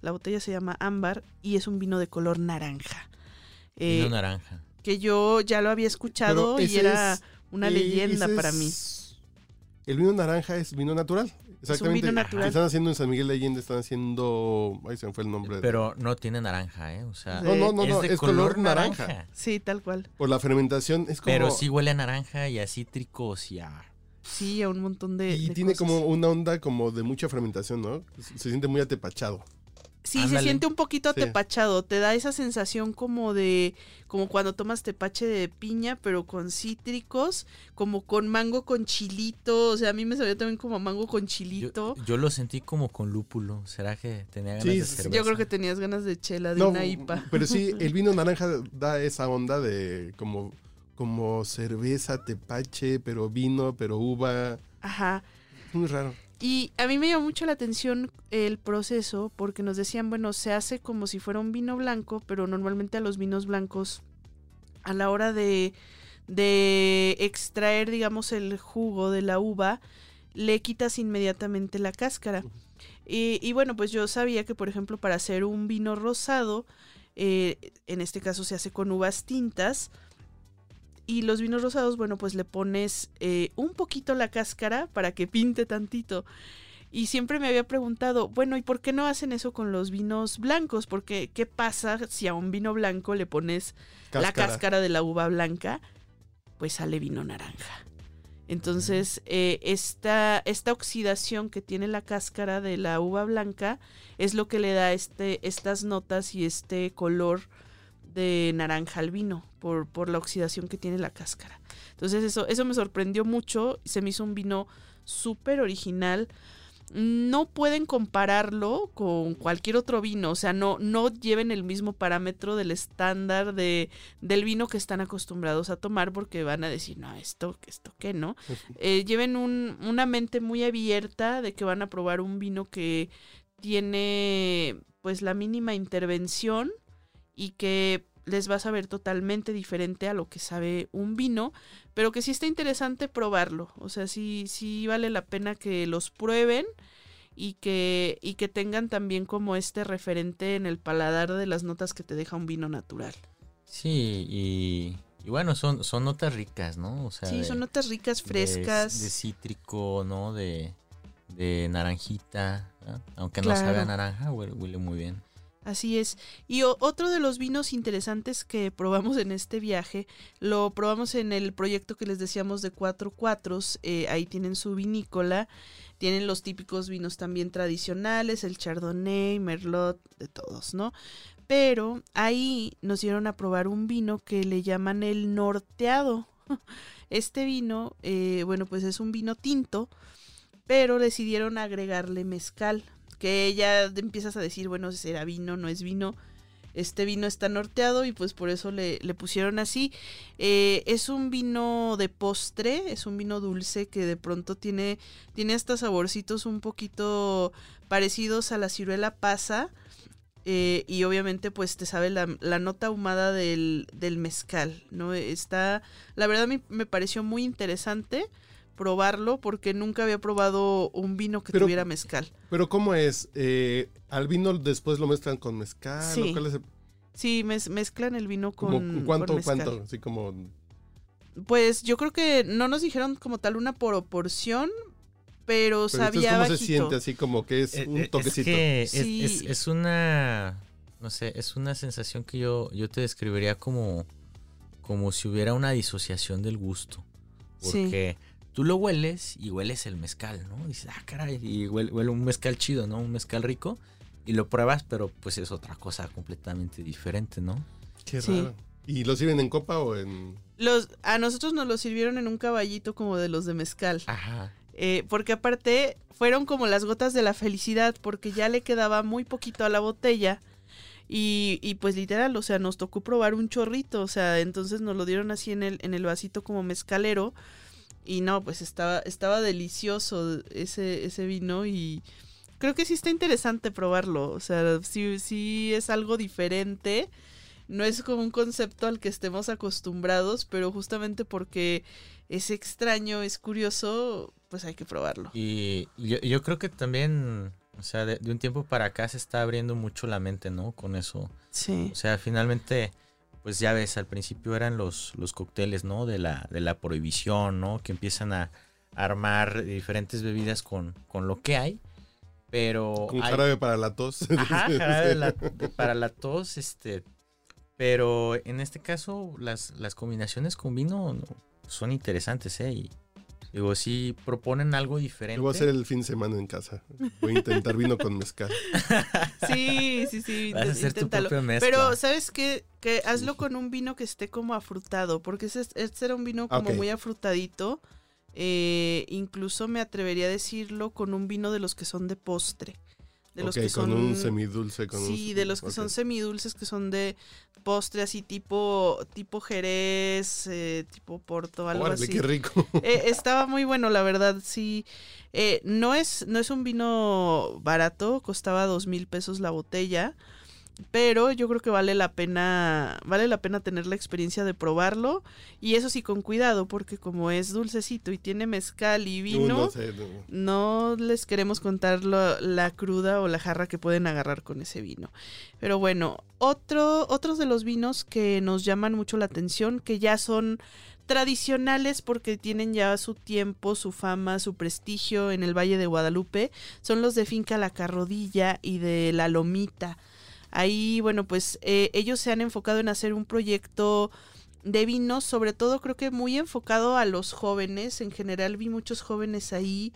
La botella se llama ámbar y es un vino de color naranja. Eh, Vino naranja. que yo ya lo había escuchado y era es- una eh, leyenda para mí. es- El vino naranja es vino natural. Exactamente. vino natural. Que están haciendo en San Miguel de Allende, están haciendo. Ahí se me fue el nombre. de- Pero no tiene naranja, ¿eh? O sea, No, no, no, es no, de es color, color naranja. naranja. Sí, tal cual. Por la fermentación es como. Pero sí huele a naranja y a cítricos y a... Sí, a un montón de. Y de tiene cosas. como una onda como de mucha fermentación, ¿no? Se se siente muy atepachado. Sí, se siente un poquito Sí. atepachado. Te da esa sensación como de. Como cuando tomas tepache de piña, pero con cítricos. Como con mango con chilito. O sea, a mí me sabía también como mango con chilito. yo lo sentí como con lúpulo. ¿Será que tenía ganas Sí, de sí, cerveza? Yo creo que tenías ganas de chela, de No, una IPA. Pero sí, el vino naranja da esa onda de como, como cerveza, tepache, pero vino, pero uva. Ajá. Muy raro. Y a mí me llamó mucho la atención el proceso porque nos decían, bueno, se hace como si fuera un vino blanco, pero normalmente a los vinos blancos, a la hora de, de extraer, digamos, el jugo de la uva, le quitas inmediatamente la cáscara. Y, y bueno, pues yo sabía que, por ejemplo, para hacer un vino rosado, eh, en este caso se hace con uvas tintas, y los vinos rosados, bueno, pues le pones eh, un poquito la cáscara para que pinte tantito. Y siempre me había preguntado, bueno, ¿y por qué no hacen eso con los vinos blancos? Porque, ¿qué pasa si a un vino blanco le pones la cáscara de la uva blanca? Pues sale vino naranja. Entonces, eh, esta, esta oxidación que tiene la cáscara de la uva blanca es lo que le da este, estas notas y este color de naranja al vino por, por la oxidación que tiene la cáscara. Entonces eso, eso me sorprendió mucho, se me hizo un vino súper original. No pueden compararlo con cualquier otro vino, o sea, no, no lleven el mismo parámetro del estándar de, del vino que están acostumbrados a tomar porque van a decir, no, esto, esto qué, ¿no? Eh, lleven un- una mente muy abierta de que van a probar un vino que tiene pues la mínima intervención y que les va a saber totalmente diferente a lo que sabe un vino, pero que sí está interesante probarlo. O sea, sí, sí vale la pena que los prueben y que, y que tengan también como este referente en el paladar de las notas que te deja un vino natural. Sí, y, y bueno, son, son notas ricas, ¿no? O sea, Sí, de- son notas ricas, frescas. De, cítrico, ¿no? De, de naranjita. ¿no? Aunque no sabe a naranja, huele, huele muy bien. Así es. Y otro de los vinos interesantes que probamos en este viaje, lo probamos en el proyecto que les decíamos de cuatro cuatros. eh, ahí tienen su vinícola. Tienen los típicos vinos también tradicionales, el Chardonnay, Merlot, de todos, ¿no? Pero ahí nos dieron a probar un vino que le llaman el norteado. Este vino, eh, bueno, pues es un vino tinto, pero decidieron agregarle mezcal que ya empiezas a decir, bueno, será vino, no es vino. Este vino está norteado y pues por eso le, le pusieron así. Eh, es un vino de postre, es un vino dulce que de pronto tiene, tiene hasta saborcitos un poquito parecidos a la ciruela pasa. eh, y obviamente pues te sabe la, la nota ahumada del, del mezcal, ¿no? Está, la verdad me, me pareció muy interesante probarlo porque nunca había probado un vino que Pero- tuviera mezcal. Pero ¿cómo es? Eh, ¿Al vino después lo mezclan con mezcal? Sí. ¿O cuál es el- Sí, mez- mezclan el vino con, como, ¿Cuánto, con mezcal. cuánto? Así como... Pues yo creo que no nos dijeron como tal una proporción, pero, Pero sabía ¿cómo se bajito. siente? Así como que es Eh, un eh, toquecito. Es que es- Sí. es, es una, no sé, es una sensación que yo, yo te describiría como, como si hubiera una disociación del gusto. Sí. Tú lo hueles y hueles el mezcal, ¿no? dices, ah, caray, y huele, huele un mezcal chido, ¿no? Un mezcal rico. Y lo pruebas, pero pues es otra cosa completamente diferente, ¿no? Qué Sí. raro. ¿Y lo sirven en copa o en...? Los, a nosotros nos lo sirvieron en un caballito como de los de mezcal. Ajá. Eh, porque aparte fueron como las gotas de la felicidad, porque ya le quedaba muy poquito a la botella. Y, y pues literal, o sea, nos tocó probar un chorrito, o sea, entonces nos lo dieron así en el, en el vasito como mezcalero. Y no, pues estaba, estaba delicioso ese, ese vino y creo que sí está interesante probarlo. O sea, sí, sí es algo diferente. No es como un concepto al que estemos acostumbrados, pero justamente porque es extraño, es curioso, pues hay que probarlo. Y yo, yo creo que también, o sea, de, de un tiempo para acá se está abriendo mucho la mente, ¿no? Con eso. Sí. O sea, finalmente, pues ya ves, al principio eran los, los cócteles, ¿no? De la, de la prohibición, ¿no? Que empiezan a armar diferentes bebidas con, con lo que hay. Pero. Con hay- jarabe para la tos. Ajá, jarabe la- para la tos, este. Pero en este caso, las, las combinaciones con vino no, son interesantes, ¿eh? Y digo, sí proponen algo diferente. Lo voy a hacer el fin de semana en casa. Voy a intentar vino con mezcal. Sí, sí, sí. Vas a hacer tu propia mezcla. Pero, ¿sabes qué? Que hazlo con un vino que esté como afrutado, porque ese, este era un vino como Ok. muy afrutadito. Eh, incluso me atrevería a decirlo con un vino de los que son de postre. De los ok, que con son... un semidulce. Con sí, un- de los que son semidulces, que son de postre así tipo, tipo Jerez, eh, tipo Porto, algo Órale, así. qué rico. Eh, estaba muy bueno, la verdad, sí. Eh, no, es, no es un vino barato, costaba dos mil pesos la botella, pero yo creo que vale la pena, vale la pena tener la experiencia de probarlo y eso sí con cuidado, porque como es dulcecito y tiene mezcal y No, vino, no sé, no. no les queremos contar lo- la cruda o la jarra que pueden agarrar con ese vino. Pero bueno, otro, otros de los vinos que nos llaman mucho la atención, que ya son tradicionales porque tienen ya su tiempo, su fama, su prestigio en el Valle de Guadalupe, son los de Finca La Carrodilla y de La Lomita. Ahí, bueno, pues eh, ellos se han enfocado en hacer un proyecto de vinos, sobre todo creo que muy enfocado a los jóvenes. En general vi muchos jóvenes ahí.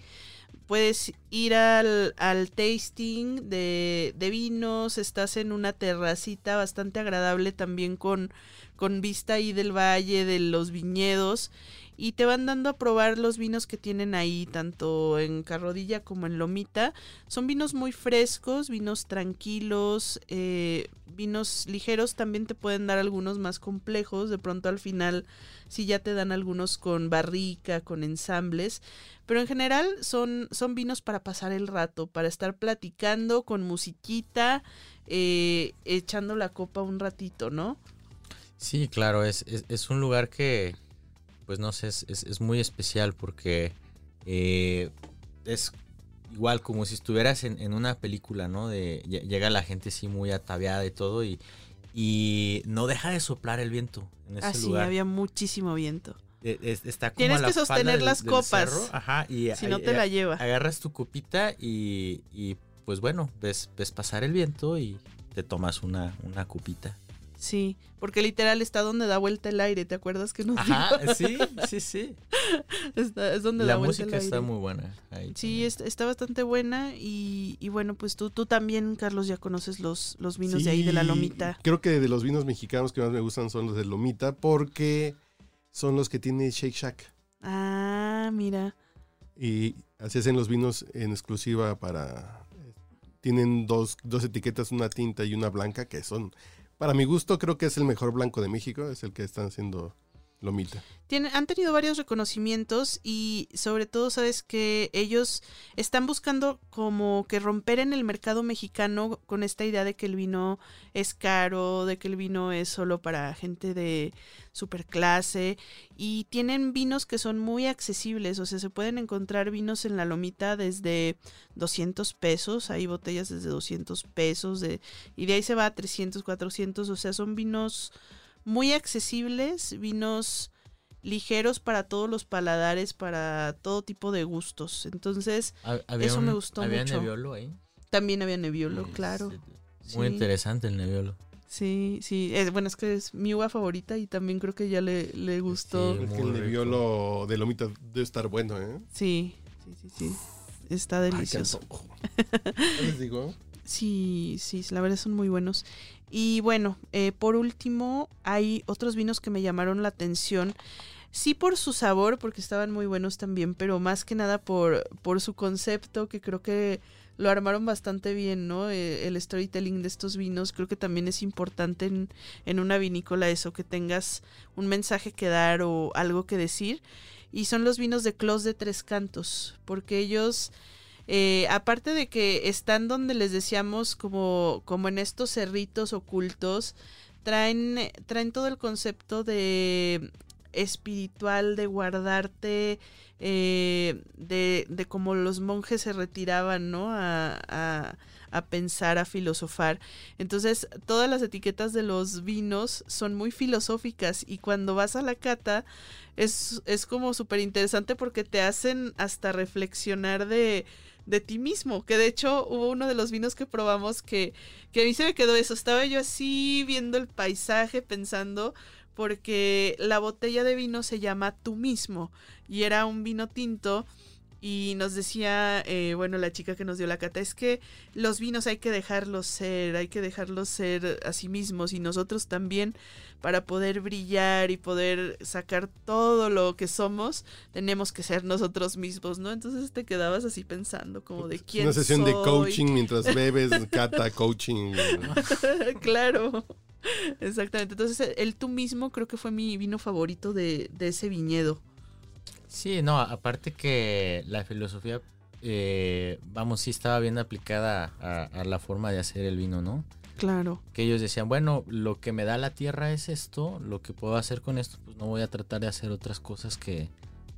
Puedes ir al, al tasting de, de vinos, estás en una terracita bastante agradable también con, con vista ahí del valle, de los viñedos. Y te van dando a probar los vinos que tienen ahí, tanto en Carrodilla como en Lomita. Son vinos muy frescos, vinos tranquilos, eh, vinos ligeros. También te pueden dar algunos más complejos. De pronto al final sí ya te dan algunos con barrica, con ensambles. Pero en general son, son vinos para pasar el rato, para estar platicando con musiquita, eh, echando la copa un ratito, ¿no? Sí, claro, es, es un lugar que, pues no sé, es, es- es muy especial porque eh, es igual como si estuvieras en, en una película, ¿no? De lle- llega la gente así muy ataviada y todo y, y no deja de soplar el viento en ese Así, lugar. había muchísimo viento. Es- está como Tienes a la que sostener del- las copas. cerro, ajá, y Si no te la lleva. agarras tu copita y, y, pues bueno, ves, ves pasar el viento y te tomas una, una copita. Sí, porque literal está donde da vuelta el aire, ¿te acuerdas que nos Ajá, dijo? sí, sí, sí. Está- es donde La da vuelta música el está aire. muy buena. ahí Sí, está bastante buena y, y bueno, pues tú, tú también, Carlos, ya conoces los, los vinos de ahí de la lomita. Creo que de los vinos mexicanos que más me gustan son los de Lomita porque son los que tiene Shake Shack. Ah, mira. Y así hacen los vinos en exclusiva para... Tienen dos, dos etiquetas, una tinta y una blanca, que son... Para mi gusto creo que es el mejor blanco de México, es el que están haciendo Lomita. Han tenido varios reconocimientos y sobre todo sabes que ellos están buscando como que romper en el mercado mexicano con esta idea de que el vino es caro, de que el vino es solo para gente de superclase y tienen vinos que son muy accesibles, o sea, se pueden encontrar vinos en la lomita desde 200 pesos, hay botellas desde 200 pesos de, y de ahí se va a 300, 400, o sea, son vinos muy accesibles, vinos ligeros para todos los paladares, para todo tipo de gustos. Entonces, eso me gustó ¿había mucho. Nebbiolo ahí? También había Nebbiolo, Sí, claro. sí, Muy Sí. interesante el Nebbiolo. Sí, sí. Es, bueno, es que es mi uva favorita y también creo que ya le, le gustó. Sí. Es que Muy el. Nebbiolo de Lomita debe estar bueno, ¿eh? Sí, sí, sí, sí. Está Ay, delicioso. antojo. ¿Qué les digo? Sí, sí, la verdad son muy buenos. Y bueno, eh, por último, hay otros vinos que me llamaron la atención. Sí por su sabor, porque estaban muy buenos también, pero más que nada por, por su concepto, que creo que lo armaron bastante bien, ¿no? Eh, el storytelling de estos vinos creo que también es importante en, en una vinícola eso, que tengas un mensaje que dar o algo que decir. Y son los vinos de Clos de Tres Cantos, porque ellos... Eh, aparte de que están donde les decíamos como, como en estos cerritos ocultos, traen, traen todo el concepto de espiritual, de guardarte, eh, de, de cómo los monjes se retiraban, ¿no? A, a, a pensar, a filosofar. Entonces, todas las etiquetas de los vinos son muy filosóficas y cuando vas a la cata es, es como súper interesante porque te hacen hasta reflexionar de, de ti mismo. Que de hecho hubo uno de los vinos que probamos que, que a mí se me quedó eso. Estaba yo así viendo el paisaje pensando porque la botella de vino se llama Tú mismo y era un vino tinto y nos decía, eh, bueno, la chica que nos dio la cata, es que los vinos hay que dejarlos ser, hay que dejarlos ser a sí mismos y nosotros también para poder brillar y poder sacar todo lo que somos, tenemos que ser nosotros mismos, ¿no? Entonces te quedabas así pensando como de quién Una sesión de soy. coaching mientras bebes, cata, coaching. claro. Exactamente. Entonces, el tú mismo creo que fue mi vino favorito de, de ese viñedo. Sí, no, aparte que la filosofía, eh, vamos, sí estaba bien aplicada a, a la forma de hacer el vino, ¿no? Claro. Que ellos decían, bueno, lo que me da la tierra es esto, lo que puedo hacer con esto, pues no voy a tratar de hacer otras cosas que,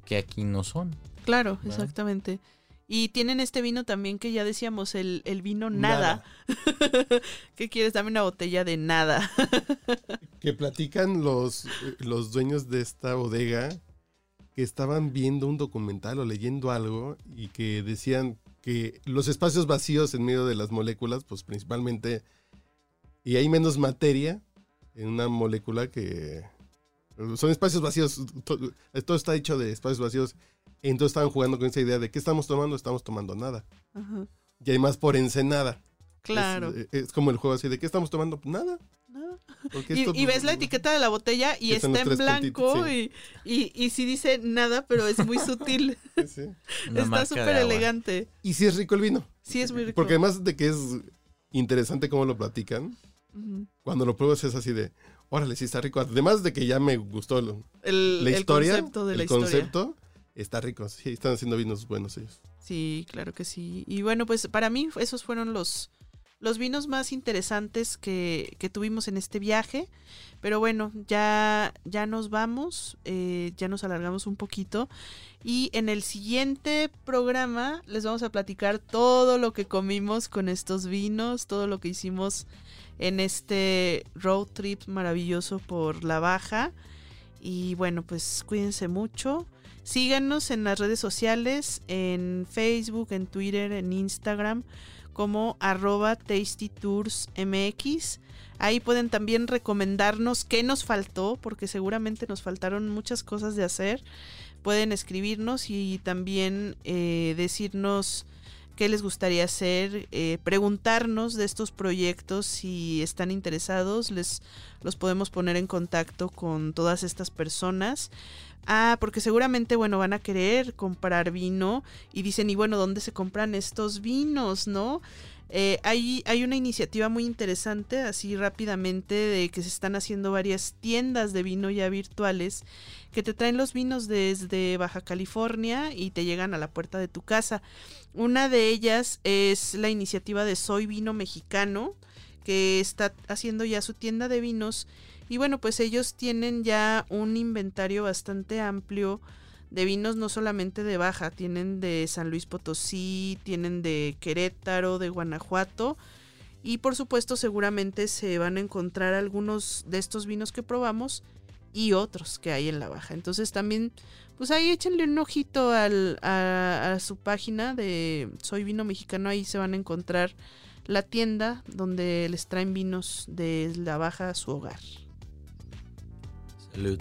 que aquí no son. Claro, ¿verdad? exactamente. Y tienen este vino también que ya decíamos, el, el vino nada. ¿Qué quieres? Dame una botella de nada. Que platican los, los dueños de esta bodega que estaban viendo un documental o leyendo algo y que decían que los espacios vacíos en medio de las moléculas, pues principalmente, y hay menos materia en una molécula que son espacios vacíos, to- todo está hecho de espacios vacíos, entonces estaban jugando con esa idea de ¿qué estamos tomando? Estamos tomando nada. Ajá. Y hay más por encenada. Claro. Es, es como el juego así de ¿qué estamos tomando? Nada. Y, ves la etiqueta de la botella y está en blanco puntitos, y, y, y sí dice nada, pero es muy sutil. Sí, sí. Una está súper elegante. Y sí es rico el vino. Sí, es muy rico. Porque además de que es interesante cómo lo platican, cuando lo pruebas es así de, órale, sí está rico. Además de que ya me gustó lo- el, la el historia, concepto de la el historia. concepto, está rico. Sí, están haciendo vinos buenos ellos. Sí, claro que sí. Y bueno, pues para mí esos fueron los, los vinos más interesantes que, que tuvimos en este viaje. Pero bueno, ya, ya nos vamos, eh, ya nos alargamos un poquito. Y en el siguiente programa les vamos a platicar todo lo que comimos con estos vinos, todo lo que hicimos en este road trip maravilloso por la baja. Y bueno, pues cuídense mucho. Síganos en las redes sociales, en Facebook, en Twitter, en Instagram, como arroba tastytoursmx. Ahí pueden también recomendarnos qué nos faltó, porque seguramente nos faltaron muchas cosas de hacer. Pueden escribirnos y también eh, decirnos qué les gustaría hacer, eh, preguntarnos de estos proyectos si están interesados, les los podemos poner en contacto con todas estas personas. Ah, porque seguramente, bueno, van a querer comprar vino y dicen, y bueno, ¿dónde se compran estos vinos, no? Eh, hay, hay una iniciativa muy interesante, así rápidamente, de que se están haciendo varias tiendas de vino ya virtuales que te traen los vinos desde Baja California y te llegan a la puerta de tu casa. Una de ellas es la iniciativa de Soy Vino Mexicano, que está haciendo ya su tienda de vinos. Y bueno, pues ellos tienen ya un inventario bastante amplio de vinos no solamente de Baja, tienen de San Luis Potosí, tienen de Querétaro, de Guanajuato y por supuesto seguramente se van a encontrar algunos de estos vinos que probamos y otros que hay en la Baja. Entonces también, pues ahí échenle un ojito al, a, a su página de Soy Vino Mexicano, ahí se van a encontrar la tienda donde les traen vinos de la Baja a su hogar. Salud.